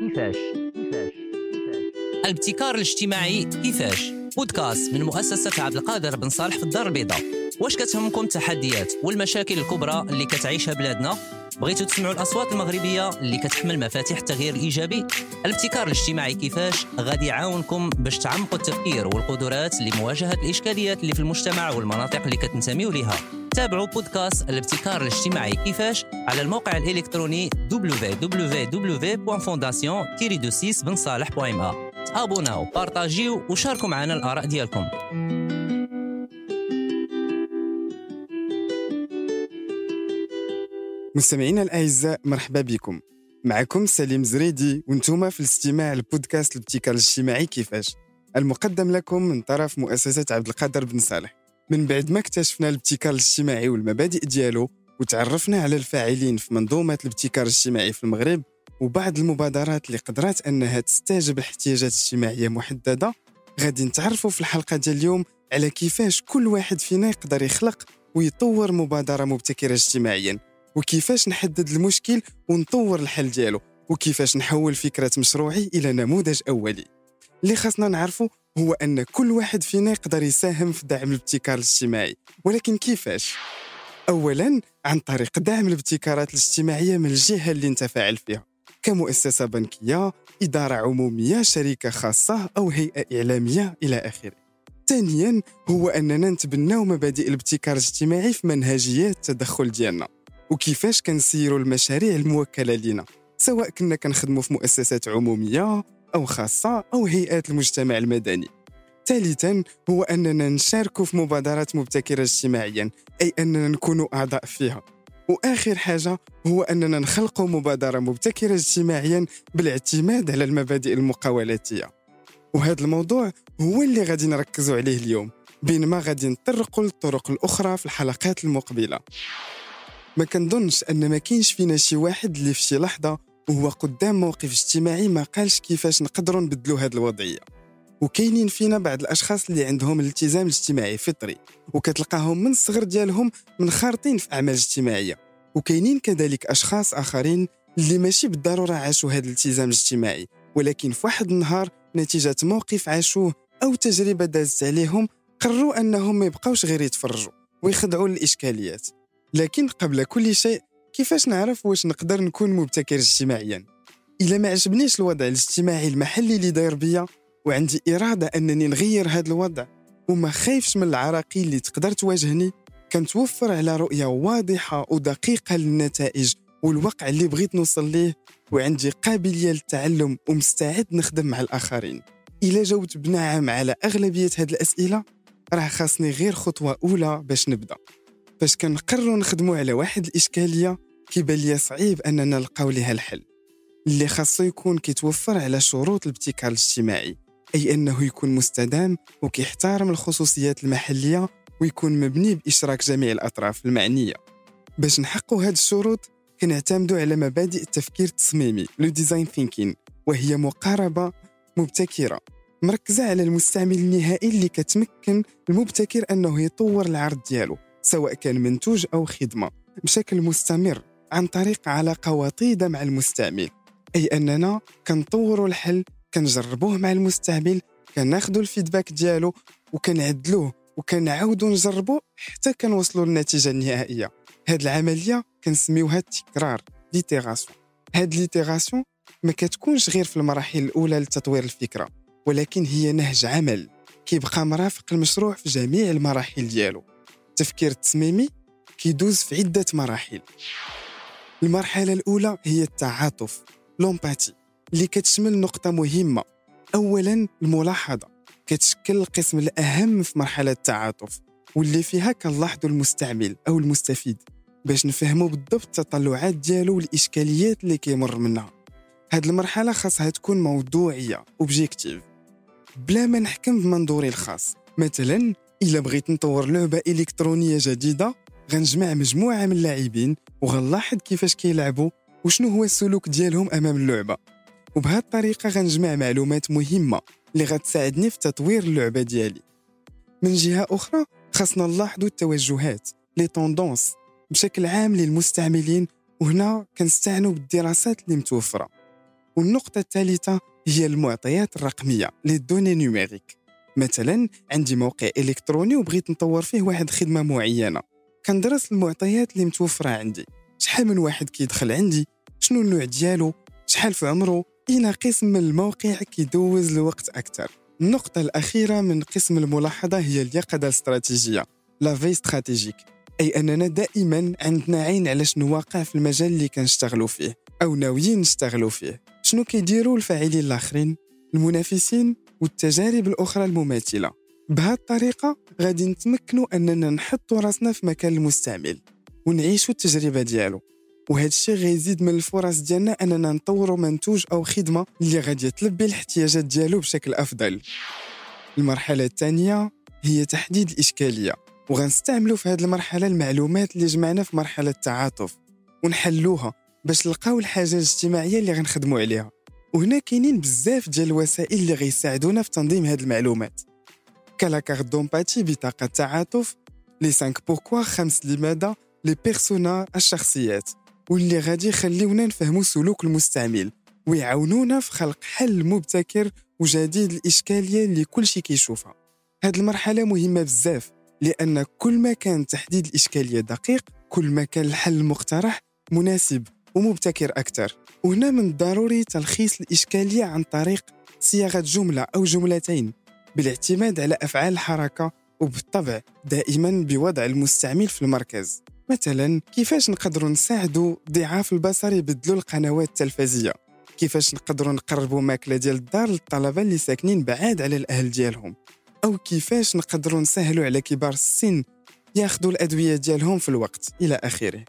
كيفاش؟ الابتكار الاجتماعي كيفاش؟ بودكاست من مؤسسة عبد القادر بن صالح في الدار البيضاء. واش كتهمكم التحديات والمشاكل الكبرى اللي كتعيشها بلادنا؟ بغيتوا تسمعوا الأصوات المغربية اللي كتحمل مفاتيح التغيير الايجابي الابتكار الاجتماعي كيفاش؟ غادي يعاونكم باش تعمقوا التفكير والقدرات لمواجهة الإشكاليات اللي في المجتمع والمناطق اللي كتنتميوا لها تابعوا بودكاست الابتكار الاجتماعي كيفاش؟ على الموقع الإلكتروني www.fondation-du6bensaleh.ma ابوناو بارطاجيو وشاركوا معنا الآراء ديالكم. مستمعينا الأعزاء مرحبا بكم. معكم سليم زريدي وأنتم في الاستماع لبودكاست الابتكار الاجتماعي كيفاش؟ المقدم لكم من طرف مؤسسة عبد القادر بن صالح. من بعد ما اكتشفنا الابتكار الاجتماعي والمبادئ ديالو وتعرفنا على الفاعلين في منظومة الابتكار الاجتماعي في المغرب وبعض المبادرات اللي قدرات أنها تستجب احتياجات اجتماعيه محددة غادي نتعرفوا في الحلقة ديال اليوم على كيفاش كل واحد فينا يقدر يخلق ويطور مبادرة مبتكرة اجتماعيا. وكيفاش نحدد المشكل ونطور الحل ديالو وكيفاش نحول فكرة مشروعي إلى نموذج أولي. اللي خاصنا نعرفه هو أن كل واحد فينا يقدر يساهم في دعم الابتكار الاجتماعي. ولكن كيفاش؟ اولا عن طريق دعم الابتكارات الاجتماعية من الجهة اللي انت فاعل فيها كمؤسسة بنكية، إدارة عمومية، شركة خاصة أو هيئة إعلامية إلى آخره. ثانيا هو أننا نتبناو مبادئ الابتكار الاجتماعي في منهجيات التدخل ديالنا. وكيفاش كنسيروا المشاريع الموكلة لنا سواء كنا كنخدموا في مؤسسات عمومية أو خاصة أو هيئات المجتمع المدني. ثالثا هو أننا نشارك في مبادرات مبتكرة اجتماعيا أي أننا نكون أعضاء فيها. وآخر حاجة هو أننا نخلق مبادرة مبتكرة اجتماعيا بالاعتماد على المبادئ المقاولاتية. وهذا الموضوع هو اللي غادي نركزوا عليه اليوم بينما غادي نطرقوا للطرق الأخرى في الحلقات المقبلة. ما كنظنش أن ما كاينش فينا شي واحد اللي في شي لحظة وهو قدام موقف اجتماعي ما قالش كيفاش نقدروا نبدلوا هذه الوضعية. وكاينين فينا بعض الأشخاص اللي عندهم الالتزام الاجتماعي فطري وكتلقاهم من الصغر ديالهم منخرطين في أعمال اجتماعية. وكاينين كذلك أشخاص آخرين اللي ماشي بالضرورة عاشوا هذا الالتزام الاجتماعي ولكن في واحد النهار نتيجة موقف عاشوه أو تجربة دازت عليهم قرروا أنهم ما يبقاوش غير يتفرجوا ويخضعوا للاشكاليات لكن قبل كل شيء كيفاش نعرف واش نقدر نكون مبتكر اجتماعيا؟ إلا ما عجبنيش الوضع الاجتماعي المحلي اللي داير بيا وعندي إرادة أنني نغير هذا الوضع وما خايفش من العراقيل اللي تقدر تواجهني كنتوفر على رؤية واضحة ودقيقة للنتائج والوقع اللي بغيت نوصل ليه وعندي قابلية للتعلم ومستعد نخدم مع الآخرين. إلا جاوبت بنعم على أغلبية هذه الأسئلة راه خاصني غير خطوة أولى باش نبدأ. فاش كنقرروا نخدموا على واحد الإشكالية كيبان لي صعيب أننا نلقاو لها الحل اللي خاصو يكون كيتوفر على شروط الابتكار الاجتماعي أي أنه يكون مستدام وكيحترم الخصوصيات المحلية ويكون مبني بإشراك جميع الأطراف المعنية. باش نحققوا هذه الشروط كنعتمدوا على مبادئ التفكير التصميمي le design thinking وهي مقاربة مبتكرة مركزة على المستعمل النهائي اللي كتمكن المبتكر أنه يطور العرض ديالو. سواء كان منتوج أو خدمة بشكل مستمر عن طريق علاقة وطيدة مع المستعمل. أي أننا كنطوروا الحل كنجربوه مع المستعمل كناخذوا ال feedback ديالو وكنعدلوه وكنعاودوا نجربوه حتى كنوصلوا للنتيجة النهائية. هاد العملية كنسميوها التكرار l'itération. هاد l'itération ما كتكونش غير في المراحل الأولى لتطوير الفكرة ولكن هي نهج عمل كيبقى مرافق المشروع في جميع المراحل ديالو. التفكير التصميمي كيدوز في عدة مراحل. المرحلة الأولى هي التعاطف لومباتي اللي كتشمل نقطة مهمة. أولا الملاحظة كتشكل القسم الأهم في مرحلة التعاطف واللي فيها كنلاحظوا المستعمل أو المستفيد باش نفهموا بالضبط التطلعات ديالو والإشكاليات اللي كيمر منها. هاد المرحلة خاصها تكون موضوعية objective بلا ما نحكم بمنظوري الخاص. مثلا إلا بغيت نطور لعبة إلكترونية جديدة غنجمع مجموعة من اللاعبين وغنلاحظ كيفاش كيلعبوا وشنو هو السلوك ديالهم أمام اللعبة. وبهذه الطريقة غنجمع معلومات مهمة اللي غتساعدني في تطوير اللعبة ديالي. من جهة أخرى خاصنا نلاحظوا التوجهات les tendances بشكل عام للمستعملين وهنا كنستعنوا بالدراسات اللي متوفرة. والنقطة الثالثة هي المعطيات الرقمية les données numériques مثلا عندي موقع إلكتروني وبغيت نطور فيه واحد خدمة معينة. كندرس المعطيات اللي متوفرة عندي. شحال من واحد كيدخل عندي؟ شنو النوع ديالو؟ شحال في عمره؟ إلى قسم من الموقع كيدوز الوقت أكثر. النقطة الأخيرة من قسم الملاحظة هي اليقظة الاستراتيجية لا في استراتيجيك أي أننا دائما عندنا عين على شنو واقع في المجال اللي كنشتغلوا فيه أو ناويين نشتغلوا فيه. شنو كيديروا الفاعلين الآخرين؟ المنافسين؟ والتجارب الأخرى المماثلة. بهذه الطريقة غادي نتمكنوا أننا نحطوا راسنا في مكان المستعمل ونعيشوا التجربة ديالو. وهذا الشيء غيزيد من الفرص ديالنا أننا نطوروا منتوج أو خدمة اللي غادي تلبي الاحتياجات ديالو بشكل أفضل. المرحلة الثانية هي تحديد الإشكالية. وغنستعملوا في هذه المرحلة المعلومات اللي جمعنا في مرحلة التعاطف. ونحلوها باش نلقاو الحاجة الاجتماعية اللي غنخدموا عليها. وهنا كاينين بزاف ديال الوسائل اللي غيساعدونا في تنظيم هذه المعلومات. كلا كارت دومباتي بطاقة التعاطف لي 5 بوركوا خمس لماذا لي بيرسونا الشخصيات واللي غادي يخليونا نفهموا سلوك المستعمل ويعاونونا في خلق حل مبتكر وجديد الإشكالية اللي كل شيء كيشوفها. هذه المرحلة مهمة بزاف لأن كل ما كان تحديد الإشكالية دقيق كل ما كان الحل المقترح مناسب. ومبتكر أكثر. وهنا من الضروري تلخيص الإشكالية عن طريق صياغة جملة أو جملتين بالاعتماد على أفعال الحركة وبالطبع دائما بوضع المستعمل في المركز. مثلا كيفاش نقدروا نساعدوا ضعاف البصر يبدلوا القنوات التلفزية؟ كيفاش نقدروا نقربوا ماكلة ديال الدار للطلبة اللي ساكنين بعاد على الأهل ديالهم؟ أو كيفاش نقدروا نسهلوا على كبار السن ياخذوا الأدوية ديالهم في الوقت إلى آخره؟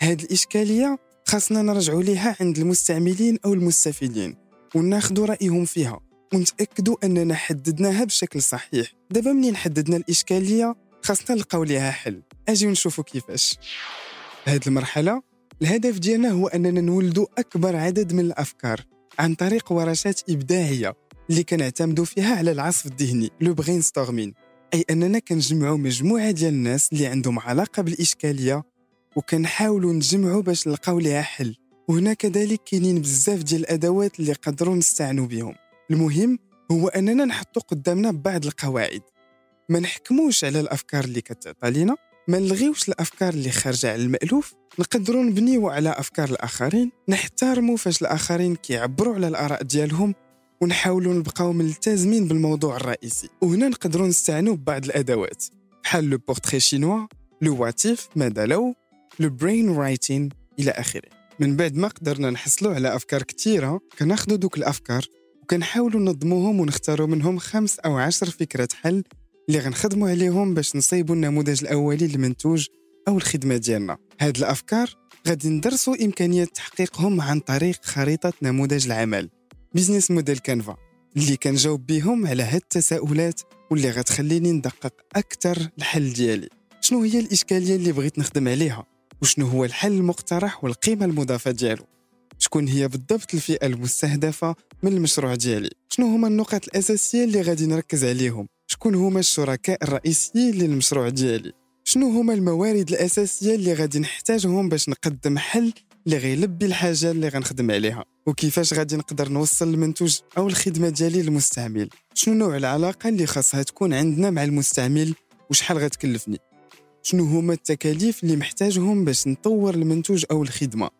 هذه الإشكالية خاصنا نرجعوا ليها عند المستعملين أو المستفيدين وناخذوا رأيهم فيها ونتاكدوا أننا حددناها بشكل صحيح. دابا منين حددنا الإشكالية؟ خاصنا نلقاو ليها حل. اجيو نشوفوا كيفاش. هذه المرحلة الهدف ديالنا هو أننا نولدوا أكبر عدد من الأفكار عن طريق ورشات ابداعيه اللي كنعتمدوا فيها على العصف الذهني le brainstorming أي أننا كنجمعوا مجموعة ديال الناس اللي عندهم علاقة بالإشكالية وكنحاولوا نجمعوا باش نلقاو ليها حل. وهنا كذلك كاينين بزاف ديال الأدوات اللي قدروا نستعنوا بهم المهم هو أننا نحطوا قدامنا بعض القواعد. ما نحكموش على الأفكار اللي كتعطى لينا. ما نلغيوش الأفكار اللي خارجة على المألوف. نقدروا نبنيو على أفكار الآخرين. نحترموا فاش الآخرين كيعبروا على الآراء ديالهم. ونحاولوا نبقاو ملتزمين بالموضوع الرئيسي. وهنا نقدروا نستعنوا ببعض الأدوات. بحال le portrait chinois le what if ماذا لو. le brainwriting إلى آخره. من بعد ما قدرنا نحصلوا على أفكار كثيره كناخذوا دوك الأفكار وكنحاولوا ننظموهم ونختاروا منهم خمس أو عشر فكرة حل اللي غنخدموا عليهم باش نصيبوا النموذج الأولي للمنتوج أو الخدمة ديالنا. هاد الأفكار غادي ندرسوا إمكانية تحقيقهم عن طريق خريطة نموذج العمل business model canvas اللي كنجاوب بهم على هاد التساؤلات واللي غتخليني ندقق أكثر الحل ديالي. شنو هي الإشكالية اللي بغيت نخدم عليها؟ وشنو هو الحل المقترح والقيمة المضافة ديالو؟ شكون هي بالضبط الفئة المستهدفة من المشروع ديالي؟ شنو هما النقط الأساسية اللي غادي نركز عليهم؟ شكون هما الشركاء الرئيسيين للمشروع ديالي؟ شنو هما الموارد الأساسية اللي غادي نحتاجهم باش نقدم حل اللي غيلبي الحاجة اللي غنخدم عليها؟ وكيفاش غادي نقدر نوصل المنتوج أو الخدمة ديالي للمستعمل؟ شنو نوع العلاقة اللي خاصها تكون عندنا مع المستعمل؟ وشحال غتكلفني؟ شنو هما التكاليف اللي محتاجهم باش نطور المنتوج أو الخدمة؟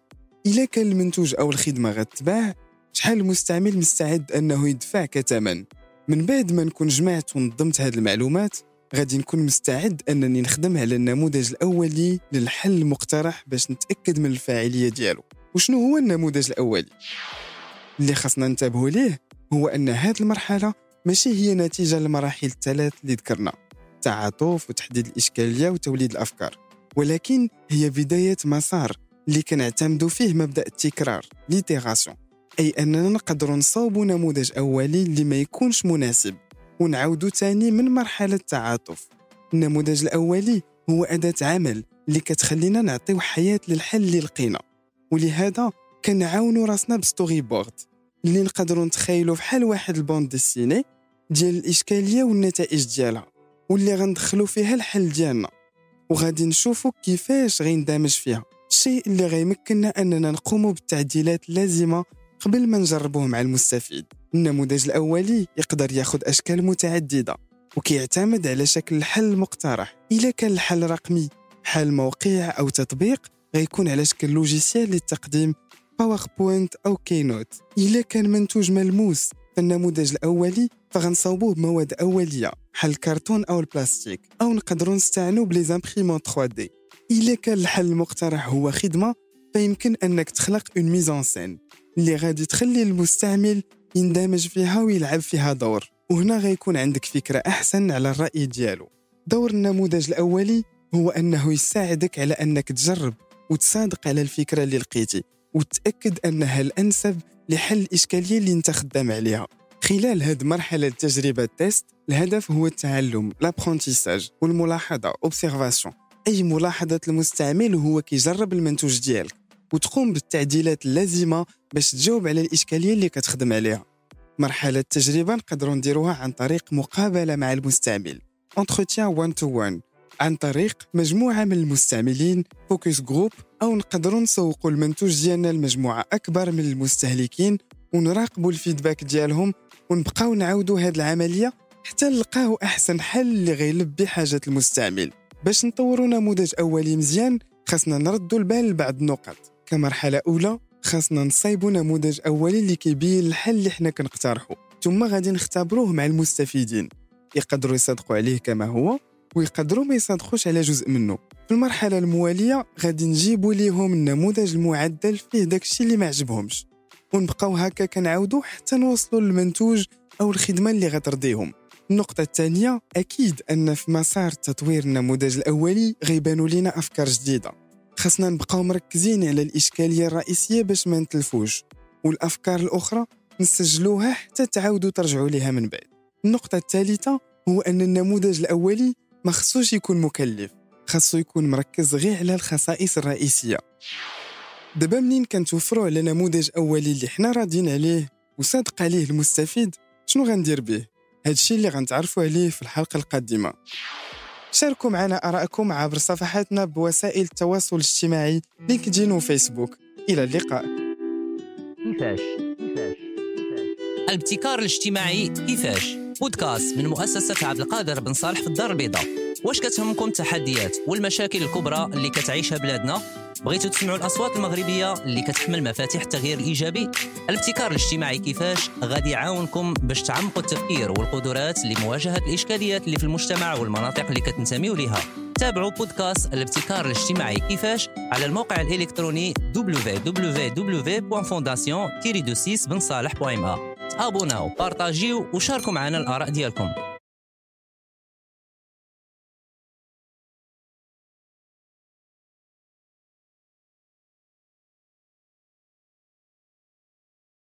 إلا كان المنتوج أو الخدمة غتباع شحال المستعمل مستعد أنه يدفع كثمن من بعد ما نكون جمعت ونظمت هذه المعلومات غادي نكون مستعد أنني نخدم على النموذج الأولي للحل المقترح باش نتأكد من الفاعلية ديالو. وشنو هو النموذج الأولي؟ اللي خاصنا ننتبهوا ليه هو أن هذه المرحلة ماشي هي نتيجة للمراحل الثلاث اللي ذكرنا. تعاطف وتحديد الإشكالية وتوليد الأفكار. ولكن هي بداية مسار اللي كنعتمدوا فيه مبدأ التكرار l'itération أي أننا نقدر نصاوبوا نموذج أولي اللي ما يكونش مناسب. ونعودوا تاني من مرحلة التعاطف. النموذج الأولي هو أداة عمل اللي كتخلينا نعطيو حياة للحل اللي لقينا. ولهذا كنعاونوا راسنا ب storyboard اللي نقدروا نتخيلوا بحال واحد ال bande dessinée ديال الإشكالية والنتائج ديالها. واللي غندخلوا فيها الحل ديالنا. وغادي نشوفوا كيفاش غيندمج فيها. الشيء اللي غيمكننا أننا نقوم بالتعديلات اللازمة قبل ما نجربوه مع المستفيد. النموذج الأولي يقدر ياخذ أشكال متعددة وكيعتمد على شكل الحل المقترح. إذا كان الحل رقمي حل موقع أو تطبيق غيكون على شكل logiciel للتقديم PowerPoint أو Keynote إذا كان منتوج ملموس فالنموذج الأولي فغنصوبوه بمواد أولية بحال الكرتون أو البلاستيك أو نقدروا نستعنوا ب les imprimantes 3D. إلا كان الحل المقترح هو خدمة فيمكن أنك تخلق une mise en scène اللي غادي تخلي المستعمل يندمج فيها ويلعب فيها دور. وهنا غيكون عندك فكرة أحسن على الرأي ديالو. دور النموذج الأولي هو أنه يساعدك على أنك تجرب وتصادق على الفكرة اللي لقيتي وتأكد أنها الأنسب لحل الإشكالية اللي أنت خدام عليها. خلال هذه مرحلة التجربة ال test الهدف هو التعلم l'apprentissage والملاحظة observation أي ملاحظة المستعمل وهو كيجرب المنتوج ديالك وتقوم بالتعديلات اللازمة باش تجاوب على الإشكالية اللي كتخدم عليها. مرحلة التجربة نقدروا نديروها عن طريق مقابلة مع المستعمل. Entretien one to one عن طريق مجموعة من المستعملين focus group أو نقدروا نسوقوا المنتوج ديالنا لمجموعة أكبر من المستهلكين ونراقبوا الفيدباك ديالهم ونبقاو نعاودوا هذه العملية حتى نلقاو أحسن حل اللي غيلبي حاجة المستعمل. باش نطوروا نموذج أولي مزيان خاصنا نردوا البال لبعض النقط كمرحلة أولى خاصنا نصايبوا نموذج أولي اللي كيبين الحل اللي حنا كنقترحو. ثم غادي نختبروه مع المستفيدين. يقدروا يصدقوا عليه كما هو ويقدروا ما يصادقوش على جزء منه. في المرحلة الموالية غادي نجيبوا ليهم النموذج المعدل فيه داكشي اللي ما عجبهمش. ونبقاو هكا كنعاودو حتى نوصلوا للمنتوج أو الخدمة اللي غترضيهم. النقطة الثانية أكيد أن في مسار تطوير النموذج الأولي غيبانوا لنا أفكار جديدة. خاصنا نبقاو مركزين على الإشكالية الرئيسية باش ما نتلفوش والأفكار الأخرى نسجلوها حتى تعاودوا ترجعوا لها من بعد. النقطة الثالثة هو أن النموذج الأولي ما يكون مكلف خاصو يكون مركز غير على الخصائص الرئيسية. دابا منين كنتوفروا على نموذج أولي اللي حنا راضيين عليه وصادق عليه المستفيد؟ شنو غندير به؟ هادشي اللي غنتعرفوا عليه في الحلقة القادمة. شاركوا معنا آراءكم عبر صفحاتنا بوسائل التواصل الاجتماعي لينكدين وفيسبوك إلى اللقاء. كيفاش؟ الابتكار الاجتماعي كيفاش؟ بودكاست من مؤسسة عبد القادر بن صالح في الدار البيضاء. واش كتهمكم التحديات والمشاكل الكبرى اللي كتعيشها بلادنا؟ بغيتوا تسمعوا الأصوات المغربية اللي كتحمل مفاتيح التغيير الايجابي الابتكار الاجتماعي كيفاش؟ غادي يعاونكم باش تعمقوا التفكير والقدرات لمواجهة الإشكاليات اللي في المجتمع والمناطق اللي كتنتميوا لها تابعوا بودكاست الابتكار الاجتماعي كيفاش؟ على الموقع الإلكتروني www.fondation-26 ابوناو بارطاجيو وشاركوا معنا الآراء ديالكم.